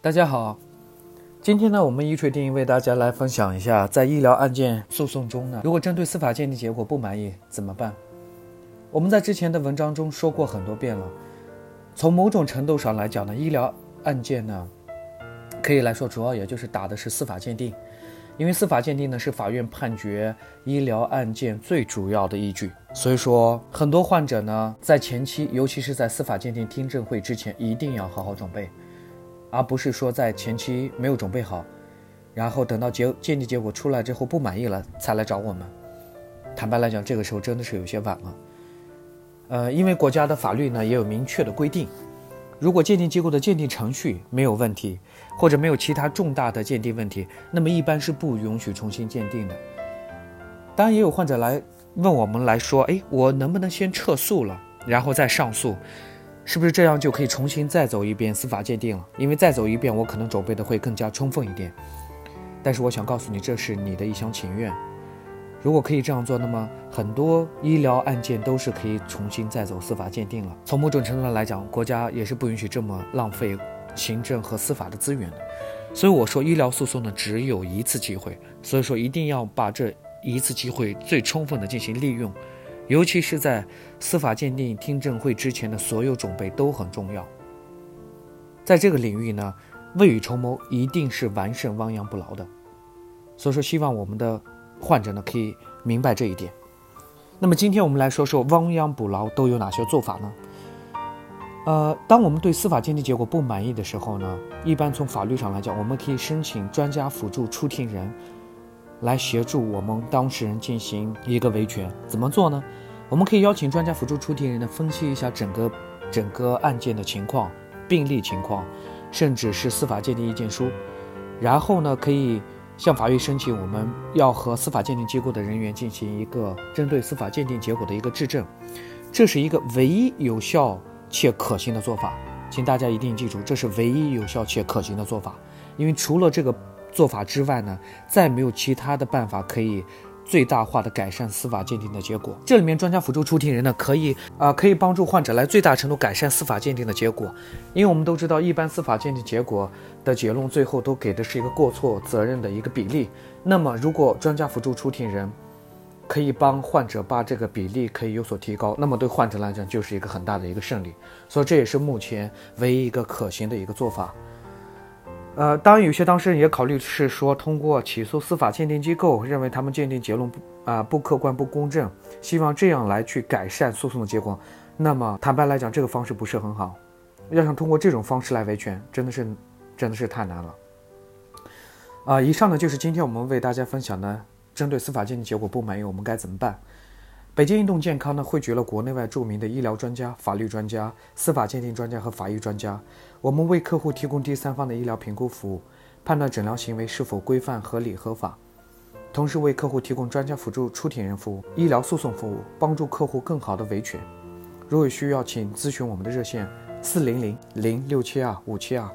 大家好，今天呢，我们一锤定音为大家来分享一下，在医疗案件诉讼中呢，如果针对司法鉴定结果不满意怎么办？我们在之前的文章中说过很多遍了。从某种程度上来讲呢，医疗案件呢，可以来说主要也就是打的是司法鉴定，因为司法鉴定呢是法院判决医疗案件最主要的依据。所以说，很多患者呢，在前期，尤其是在司法鉴定听证会之前，一定要好好准备。而不是说在前期没有准备好，然后等到结鉴定结果出来之后不满意了才来找我们。坦白来讲，这个时候真的是有些晚了。呃，因为国家的法律呢也有明确的规定，如果鉴定机构的鉴定程序没有问题，或者没有其他重大的鉴定问题，那么一般是不允许重新鉴定的。当然，也有患者来问我们来说，哎，我能不能先撤诉了，然后再上诉？是不是这样就可以重新再走一遍司法鉴定了？因为再走一遍，我可能准备的会更加充分一点。但是我想告诉你，这是你的一厢情愿。如果可以这样做，那么很多医疗案件都是可以重新再走司法鉴定了。从某种程度上来讲，国家也是不允许这么浪费行政和司法的资源的。所以我说，医疗诉讼呢只有一次机会，所以说一定要把这一次机会最充分的进行利用。尤其是在司法鉴定听证会之前的所有准备都很重要。在这个领域呢，未雨绸缪一定是完胜亡羊补牢的。所以说，希望我们的患者呢可以明白这一点。那么，今天我们来说说亡羊补牢都有哪些做法呢？呃，当我们对司法鉴定结果不满意的时候呢，一般从法律上来讲，我们可以申请专家辅助出庭人。来协助我们当事人进行一个维权，怎么做呢？我们可以邀请专家辅助出庭人呢，分析一下整个整个案件的情况、病例情况，甚至是司法鉴定意见书。然后呢，可以向法院申请，我们要和司法鉴定机构的人员进行一个针对司法鉴定结果的一个质证。这是一个唯一有效且可行的做法，请大家一定记住，这是唯一有效且可行的做法，因为除了这个。做法之外呢，再没有其他的办法可以最大化的改善司法鉴定的结果。这里面专家辅助出庭人呢，可以啊，可以帮助患者来最大程度改善司法鉴定的结果。因为我们都知道，一般司法鉴定结果的结论最后都给的是一个过错责任的一个比例。那么，如果专家辅助出庭人可以帮患者把这个比例可以有所提高，那么对患者来讲就是一个很大的一个胜利。所以这也是目前唯一一个可行的一个做法。呃，当然，有些当事人也考虑是说，通过起诉司法鉴定机构，认为他们鉴定结论不啊不客观、不公正，希望这样来去改善诉讼的结果。那么，坦白来讲，这个方式不是很好。要想通过这种方式来维权，真的是真的是太难了。啊，以上呢就是今天我们为大家分享的，针对司法鉴定结果不满意，我们该怎么办？北京运动健康呢，汇聚了国内外著名的医疗专家、法律专家、司法鉴定专家和法医专家。我们为客户提供第三方的医疗评估服务，判断诊疗行为是否规范、合理、合法，同时为客户提供专家辅助出庭人服务、医疗诉讼服务，帮助客户更好的维权。如有需要，请咨询我们的热线：四零零零六七二五七二。